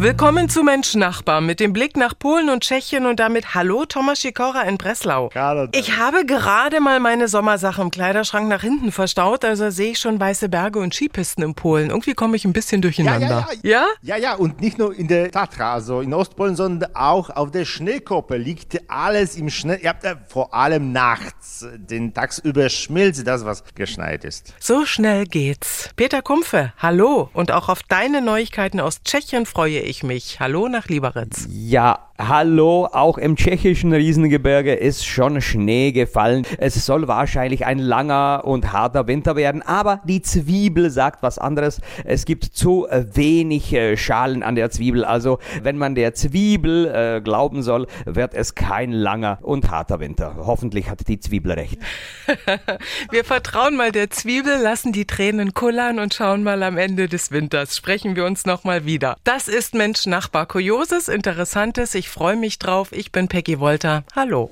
Willkommen zu Mensch Nachbar mit dem Blick nach Polen und Tschechien und damit Hallo Thomas Sikora in Breslau. Ich habe gerade mal meine Sommersachen im Kleiderschrank nach hinten verstaut, also sehe ich schon weiße Berge und Skipisten in Polen. Irgendwie komme ich ein bisschen durcheinander. Ja, ja, ja. Ja, ja, und nicht nur in der Tatra, also in Ostpolen, sondern auch auf der Schneekoppe liegt alles im Schnee. Ja, vor allem nachts. Den tagsüber schmilzt das, was geschneit ist. So schnell geht's. Peter Kumpfe, hallo und auch auf deine Neuigkeiten aus Tschechien freue ich ich mich. Hallo nach Lieberitz. Ja, Hallo, auch im tschechischen Riesengebirge ist schon Schnee gefallen. Es soll wahrscheinlich ein langer und harter Winter werden, aber die Zwiebel sagt was anderes. Es gibt zu wenig äh, Schalen an der Zwiebel. Also, wenn man der Zwiebel äh, glauben soll, wird es kein langer und harter Winter. Hoffentlich hat die Zwiebel recht. wir vertrauen mal der Zwiebel, lassen die Tränen kullern und schauen mal am Ende des Winters. Sprechen wir uns nochmal wieder. Das ist Mensch Nachbar Kurioses, Interessantes. Ich ich freue mich drauf. Ich bin Peggy Wolter. Hallo.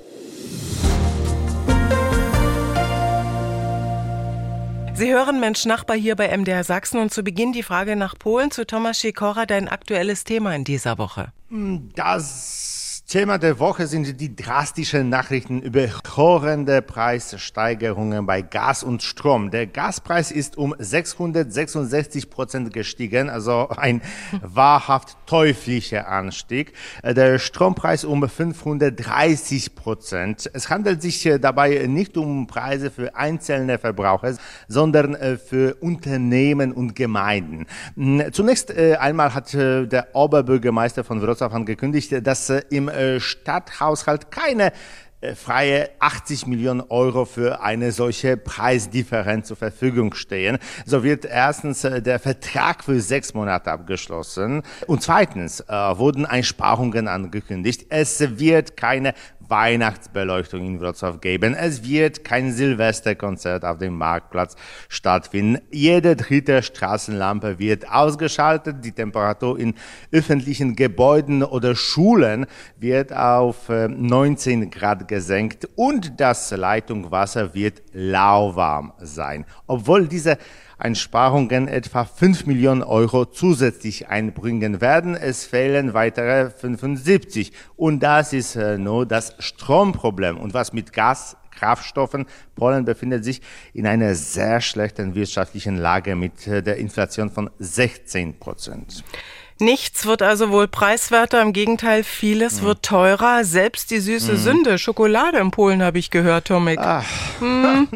Sie hören Mensch Nachbar hier bei MDR Sachsen und zu Beginn die Frage nach Polen zu Thomas Sikora, dein aktuelles Thema in dieser Woche. Das Thema der Woche sind die drastischen Nachrichten über horrende Preissteigerungen bei Gas und Strom. Der Gaspreis ist um 666 Prozent gestiegen, also ein wahrhaft teuflischer Anstieg. Der Strompreis um 530 Prozent. Es handelt sich dabei nicht um Preise für einzelne Verbraucher, sondern äh, für Unternehmen und Gemeinden. Zunächst äh, einmal hat äh, der Oberbürgermeister von Wrocław angekündigt, dass im äh, Stadthaushalt keine äh, freie 80 Millionen Euro für eine solche Preisdifferenz zur Verfügung stehen. So wird erstens äh, der Vertrag für sechs Monate abgeschlossen und zweitens äh, wurden Einsparungen angekündigt. Es wird keine Weihnachtsbeleuchtung in Wrocław geben. Es wird kein Silvesterkonzert auf dem Marktplatz stattfinden. Jede dritte Straßenlampe wird ausgeschaltet. Die Temperatur in öffentlichen Gebäuden oder Schulen wird auf 19 äh, Gesenkt und das Leitungswasser wird lauwarm sein. Obwohl diese Einsparungen etwa 5 Millionen Euro zusätzlich einbringen werden. Es fehlen weitere 75. Und das ist äh, nur das Stromproblem. Und was mit Gas Kraftstoffen. Polen befindet sich in einer sehr schlechten wirtschaftlichen Lage mit äh, der Inflation von 16 Prozent. Nichts wird also wohl preiswerter, im Gegenteil, vieles wird teurer. Selbst die süße mhm. Sünde, Schokolade in Polen habe ich gehört, Tomek. Hm.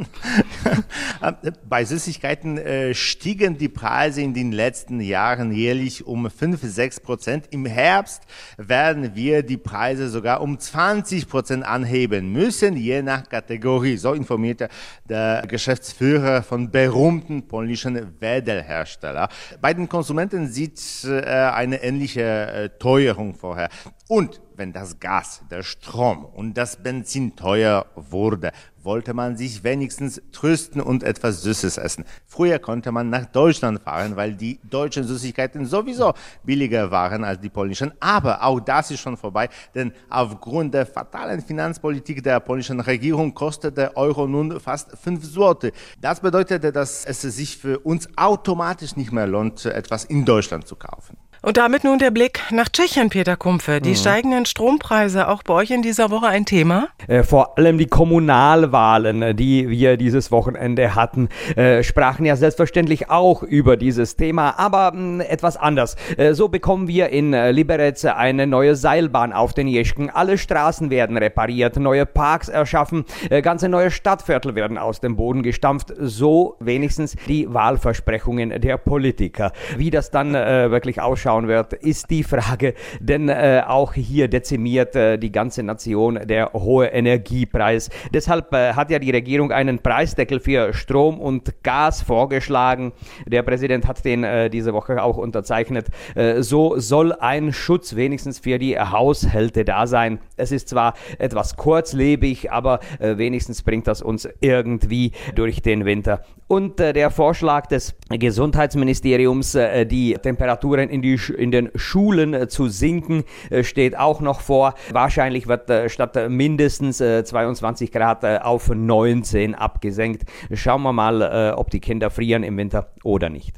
Bei Süßigkeiten äh, stiegen die Preise in den letzten Jahren jährlich um 5, 6 Prozent. Im Herbst werden wir die Preise sogar um 20 Prozent anheben müssen, je nach Kategorie. So informierte der Geschäftsführer von berühmten polnischen Wedelhersteller. Bei den Konsumenten sieht äh, eine ähnliche äh, Teuerung vorher. Und wenn das Gas, der Strom und das Benzin teuer wurde, wollte man sich wenigstens trösten und etwas Süßes essen. Früher konnte man nach Deutschland fahren, weil die deutschen Süßigkeiten sowieso billiger waren als die polnischen. Aber auch das ist schon vorbei, denn aufgrund der fatalen Finanzpolitik der polnischen Regierung kostet der Euro nun fast fünf Zloty. Das bedeutete, dass es sich für uns automatisch nicht mehr lohnt, etwas in Deutschland zu kaufen. Und damit nun der Blick nach Tschechien, Peter Kumpfe. Die mhm. steigenden Strompreise auch bei euch in dieser Woche ein Thema? Äh, vor allem die Kommunalwahlen, äh, die wir dieses Wochenende hatten, äh, sprachen ja selbstverständlich auch über dieses Thema, aber mh, etwas anders. Äh, so bekommen wir in äh, Liberec eine neue Seilbahn auf den Jeschken. Alle Straßen werden repariert, neue Parks erschaffen, äh, ganze neue Stadtviertel werden aus dem Boden gestampft. So wenigstens die Wahlversprechungen der Politiker. Wie das dann wirklich ausschaut, anschauen wird, ist die Frage, denn äh, auch hier dezimiert äh, die ganze Nation der hohe Energiepreis. Deshalb äh, hat ja die Regierung einen Preisdeckel für Strom und Gas vorgeschlagen. Der Präsident hat den äh, diese Woche auch unterzeichnet. Äh, so soll ein Schutz wenigstens für die Haushalte da sein. Es ist zwar etwas kurzlebig, aber äh, wenigstens bringt das uns irgendwie durch den Winter. Und äh, der Vorschlag des Gesundheitsministeriums, äh, die Temperaturen in, die, in den Schulen äh, zu sinken, steht auch noch vor. Wahrscheinlich wird statt mindestens 22 Grad auf 19 abgesenkt. Schauen wir mal, ob die Kinder frieren im Winter oder nicht.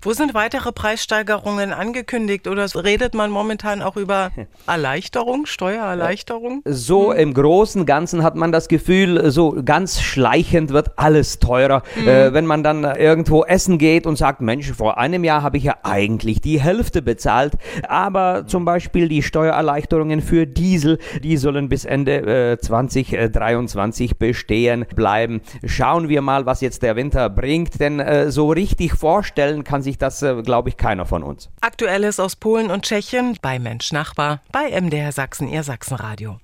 Wo sind weitere Preissteigerungen angekündigt oder redet man momentan auch über Erleichterung, Steuererleichterung? So im Großen und Ganzen hat man das Gefühl, so ganz schleichend wird alles teurer. Mhm. Äh, wenn man dann irgendwo essen geht und sagt, Mensch, vor einem Jahr habe ich ja eigentlich die Hälfte bezahlt, aber zum Beispiel die Steuererleichterungen für Diesel, die sollen bis Ende äh, 2023 bestehen bleiben. Schauen wir mal, was jetzt der Winter bringt, denn äh, so richtig vorstellen kann sich das, äh, glaube ich, keiner von uns. Aktuelles aus Polen und Tschechien bei Mensch Nachbar, bei MDR Sachsen, Ihr Sachsenradio.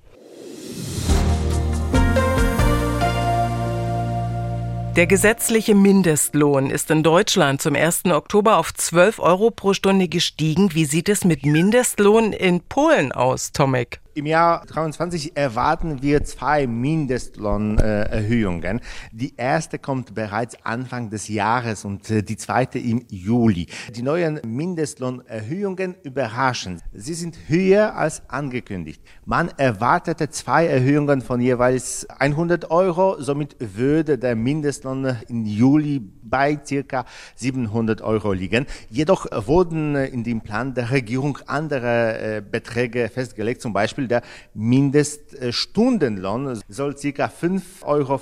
Der gesetzliche Mindestlohn ist in Deutschland zum 1. Oktober auf 12 Euro pro Stunde gestiegen. Wie sieht es mit Mindestlohn in Polen aus, Tomek? Im Jahr 2023 erwarten wir zwei Mindestlohnerhöhungen. Die erste kommt bereits Anfang des Jahres und äh, die zweite im Juli. Die neuen Mindestlohnerhöhungen überraschen. Sie sind höher als angekündigt. Man erwartete zwei Erhöhungen von jeweils 100 Euro. Somit würde der Mindestlohn im Juli bei circa 700 Euro liegen. Jedoch wurden in dem Plan der Regierung andere äh, Beträge festgelegt. Zum Beispiel der Mindeststundenlohn soll circa 5,50 Euro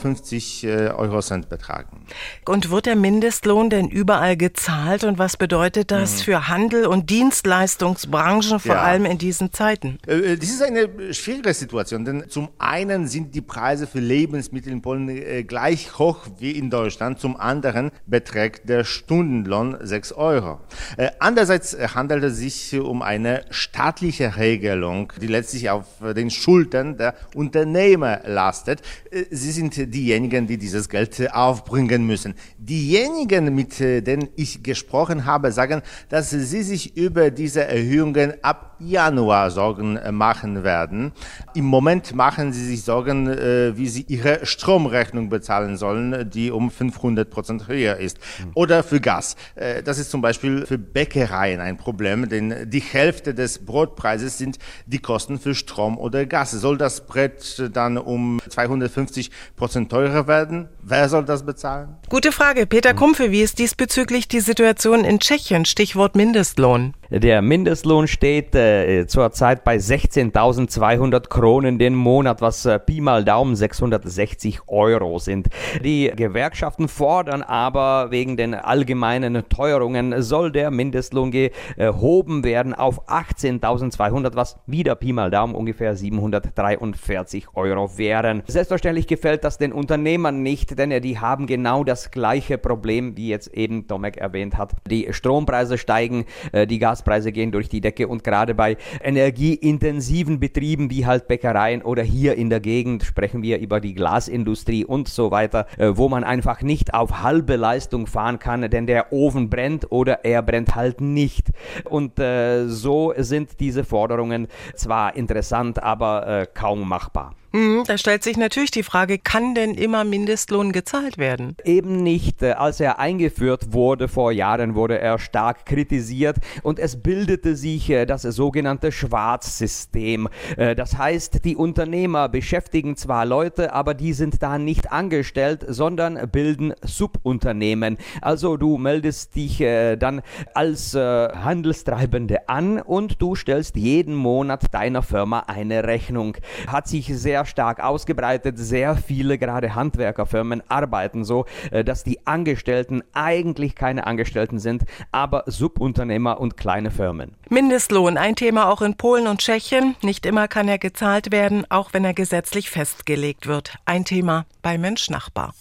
äh, Euro Cent betragen. Und wird der Mindestlohn denn überall gezahlt? Und was bedeutet das mhm. für Handel und Dienstleistungsbranchen, vor ja. allem in diesen Zeiten? Äh, das ist eine schwierige Situation, denn zum einen sind die Preise für Lebensmittel in Polen gleich hoch wie in Deutschland. Zum anderen beträgt der Stundenlohn 6 Euro. Äh, andererseits handelt es sich um eine staatliche Regelung, die letztlich auf den Schultern der Unternehmer lastet. Äh, sie sind diejenigen, die dieses Geld aufbringen müssen. Diejenigen, mit denen ich gesprochen habe, sagen, dass sie sich über diese Erhöhungen ab Januar Sorgen machen werden. Im Moment machen sie sich Sorgen, äh, wie sie ihre Stromrechnung bezahlen sollen, die um 500 Prozent höher ist. Oder für Gas. Äh, das ist zum Beispiel für Bäckereien ein Problem, denn die Hälfte des Brotpreises sind die Kosten für Strom oder Gas. Soll das Brett dann um 250 Prozent teurer werden? Wer soll das bezahlen? Gute Frage. Peter Kumpfe, wie ist diesbezüglich die Situation in Tschechien? Stichwort Mindestlohn. Der Mindestlohn steht äh, zurzeit bei 16.200 Kronen den Monat, was äh, Pi mal Daumen 660 Euro sind. Die Gewerkschaften fordern aber wegen den allgemeinen Teuerungen soll der Mindestlohn gehoben werden auf 18.200, was wieder Pi mal Daumen ungefähr 743 Euro wären. Selbstverständlich gefällt das den Unternehmern nicht, denn die haben genau das gleiche Problem, wie jetzt eben Tomek erwähnt hat. Die Strompreise steigen, äh, die Gas Gaspreise gehen durch die Decke und gerade bei energieintensiven Betrieben wie halt Bäckereien oder hier in der Gegend sprechen wir über die Glasindustrie und so weiter, äh, wo man einfach nicht auf halbe Leistung fahren kann, denn der Ofen brennt oder er brennt halt nicht. Und äh, so sind diese Forderungen zwar interessant, aber äh, kaum machbar. Mhm, da stellt sich natürlich die Frage, kann denn immer Mindestlohn gezahlt werden? Eben nicht. Äh, als er eingeführt wurde vor Jahren, wurde er stark kritisiert und es bildete sich äh, das sogenannte Schwarzsystem. Äh, das heißt, die Unternehmer beschäftigen zwar Leute, aber die sind da nicht angestellt, sondern bilden Subunternehmen. Also du meldest dich dann als Handelstreibende an und du stellst jeden Monat deiner Firma eine Rechnung. Hat sich sehr stark ausgebreitet. Sehr viele, gerade Handwerkerfirmen, arbeiten so, äh, dass die Angestellten eigentlich keine Angestellten sind, aber Subunternehmer und kleine Firmen. Mindestlohn, ein Thema auch in Polen und Tschechien. Nicht immer kann er gezahlt werden, auch wenn er gesetzlich festgelegt wird. Ein Thema bei Mensch Nachbar.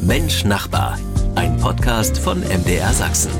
Mensch Nachbar, ein Podcast von MDR Sachsen.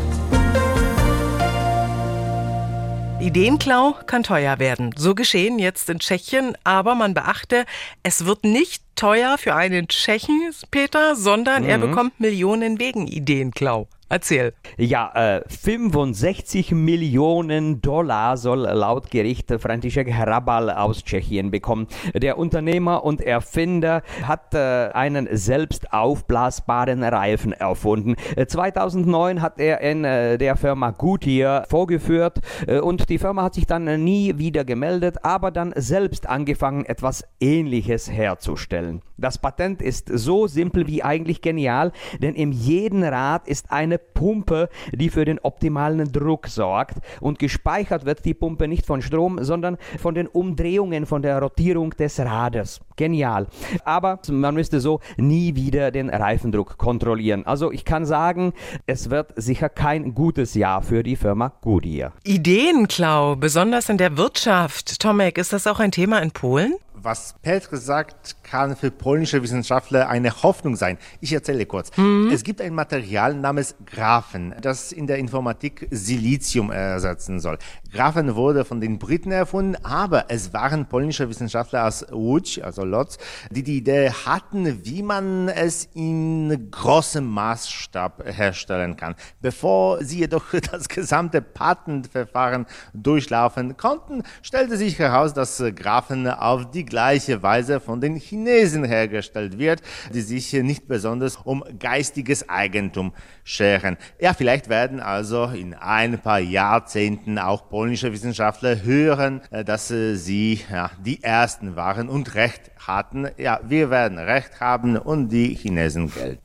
Ideenklau kann teuer werden. So geschehen jetzt in Tschechien, aber man beachte, es wird nicht teuer für einen Tschechen, Peter, sondern mhm. er bekommt Millionen wegen Ideenklau. Erzähl. Ja, äh, 65 Millionen Dollar soll laut Gericht František Hrabal aus Tschechien bekommen. Der Unternehmer und Erfinder hat äh, einen selbst aufblasbaren Reifen erfunden. 2009 äh, hat er in äh, der Firma Goodyear vorgeführt äh, und die Firma hat sich dann nie wieder gemeldet, aber dann selbst angefangen, etwas Ähnliches herzustellen. Das Patent ist so simpel wie eigentlich genial, denn in jedem Rad ist eine Pumpe, die für den optimalen Druck sorgt. Und gespeichert wird die Pumpe nicht von Strom, sondern von den Umdrehungen, von der Rotierung des Rades. Genial. Aber man müsste so nie wieder den Reifendruck kontrollieren. Also ich kann sagen, es wird sicher kein gutes Jahr für die Firma Goodyear. Ideenklau, besonders in der Wirtschaft. Tomek, ist das auch ein Thema in Polen? Was Petr sagt, kann für polnische Wissenschaftler eine Hoffnung sein. Ich erzähle kurz. Mhm. Es gibt ein Material namens Graphen, das in der Informatik Silizium ersetzen soll. Graphen wurde von den Briten erfunden, aber es waren polnische Wissenschaftler aus Łódź, also Lodz, die die Idee hatten, wie man es in großem Maßstab herstellen kann. Bevor sie jedoch das gesamte Patentverfahren durchlaufen konnten, stellte sich heraus, dass Graphen auf die gleiche Weise von den Chinesen hergestellt wird, die sich nicht besonders um geistiges Eigentum scheren. Ja, vielleicht werden also in ein paar Jahrzehnten auch polnische Wissenschaftler hören, äh, dass äh, sie ja, die Ersten waren und Recht hatten. Ja, wir werden Recht haben und die Chinesen Geld.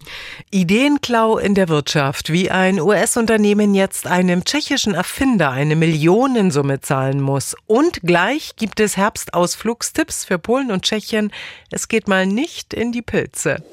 Ideenklau in der Wirtschaft, wie ein US-Unternehmen jetzt einem tschechischen Erfinder eine Millionensumme zahlen muss. Und gleich gibt es Herbstausflugstipps für Polen und Tschechien. Es geht mal nicht in die Pilze.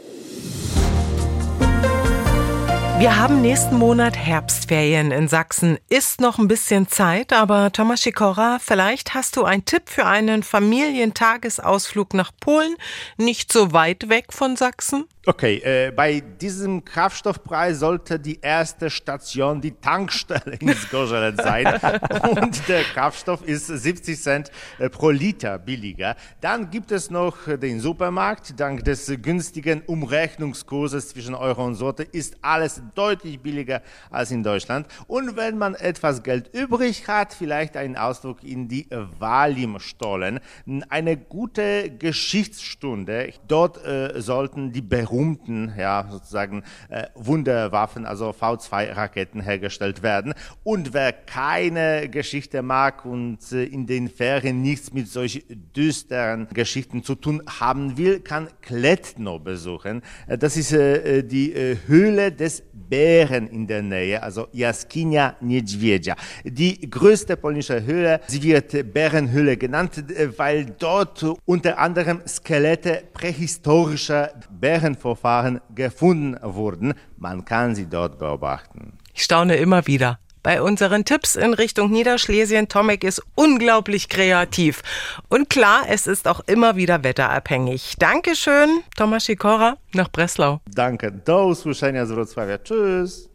Wir haben nächsten Monat Herbstferien in Sachsen. Ist noch ein bisschen Zeit, aber Thomas Sikora, vielleicht hast du einen Tipp für einen Familientagesausflug nach Polen, nicht so weit weg von Sachsen? Okay, äh, bei diesem Kraftstoffpreis sollte die erste Station die Tankstelle in Zgorzelec sein und der Kraftstoff ist 70 Cent äh, pro Liter billiger. Dann gibt es noch den Supermarkt. Dank des günstigen Umrechnungskurses zwischen Euro und Sorte ist alles deutlich billiger als in Deutschland. Und wenn man etwas Geld übrig hat, vielleicht einen Ausflug in die Walim-Stollen. Eine gute Geschichtsstunde. Dort äh, sollten die berühmten, ja, sozusagen äh, Wunderwaffen, also V2-Raketen hergestellt werden. Und wer keine Geschichte mag und äh, in den Ferien nichts mit solch düsteren Geschichten zu tun haben will, kann Kletno besuchen. Äh, das ist äh, die äh, Höhle des Bären in der Nähe, also Jaskinia Niedźwiedzia. Die größte polnische Höhle, sie wird Bärenhöhle genannt, weil dort unter anderem Skelette prähistorischer Bären Verfahren gefunden wurden. Man kann sie dort beobachten. Ich staune immer wieder. Bei unseren Tipps in Richtung Niederschlesien, Tomek ist unglaublich kreativ. Und klar, es ist auch immer wieder wetterabhängig. Dankeschön, Thomas Sikora nach Breslau. Danke. Do usłyszenia z Wrocławia. Tschüss.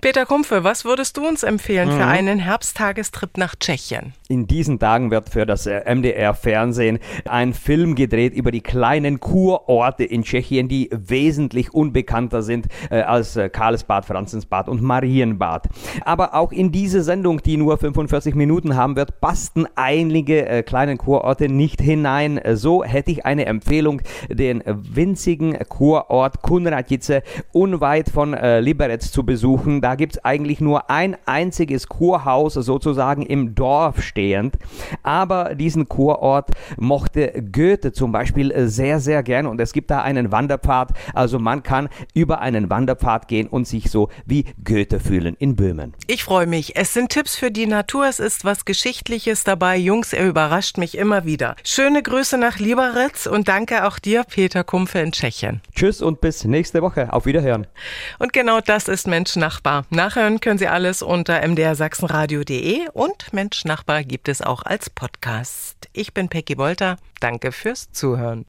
Peter Kumpfe, was würdest du uns empfehlen mhm. für einen Herbsttagestrip nach Tschechien? In diesen Tagen wird für das äh, MDR-Fernsehen ein Film gedreht über die kleinen Kurorte in Tschechien, die wesentlich unbekannter sind äh, als äh, Karlsbad, Franzensbad und Marienbad. Aber auch in diese Sendung, die nur 45 Minuten haben wird, passten einige äh, kleinen Kurorte nicht hinein. So hätte ich eine Empfehlung, den winzigen Kurort Kunratice unweit von äh, Liberec zu besuchen. Da gibt es eigentlich nur ein einziges Kurhaus sozusagen im Dorf stehend. Aber diesen Kurort mochte Goethe zum Beispiel sehr, sehr gern und es gibt da einen Wanderpfad. Also man kann über einen Wanderpfad gehen und sich so wie Goethe fühlen in Böhmen. Ich freue mich. Es sind Tipps für die Natur. Es ist was Geschichtliches dabei. Jungs, er überrascht mich immer wieder. Schöne Grüße nach Liberec und danke auch dir, Peter Kumpfe in Tschechien. Tschüss und bis nächste Woche. Auf Wiederhören. Und genau das ist Mensch Nachbar. Nachhören können Sie alles unter mdrsachsenradio.de und Mensch Nachbar gibt es auch als Podcast. Ich bin Peggy Wolter. Danke fürs Zuhören.